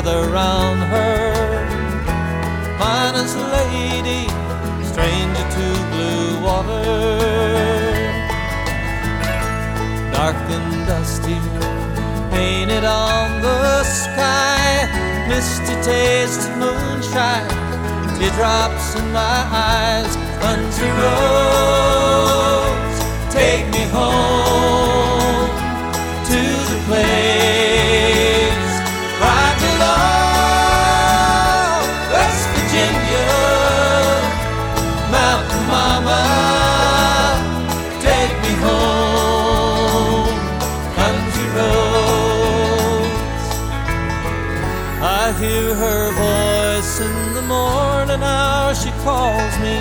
gather round her. Finest lady, stranger to blue water dark and dusty, painted on the sky. Misty taste of moonshine, teardrops in my eyes. Country roads, take me home to the place I hear her voice in the morning hour, she calls me.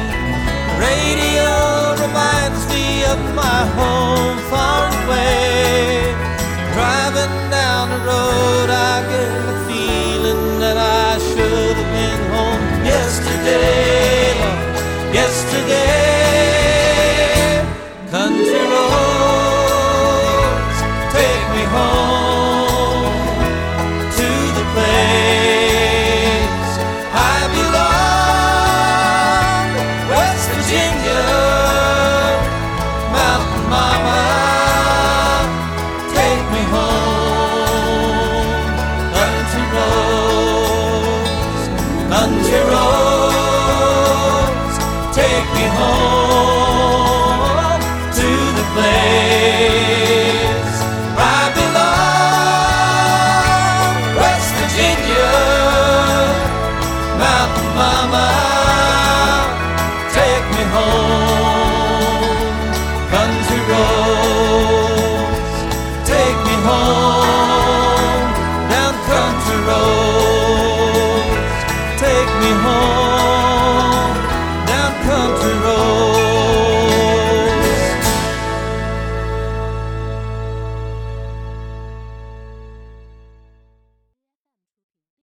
Radio reminds me of my home far away. Driving down the road,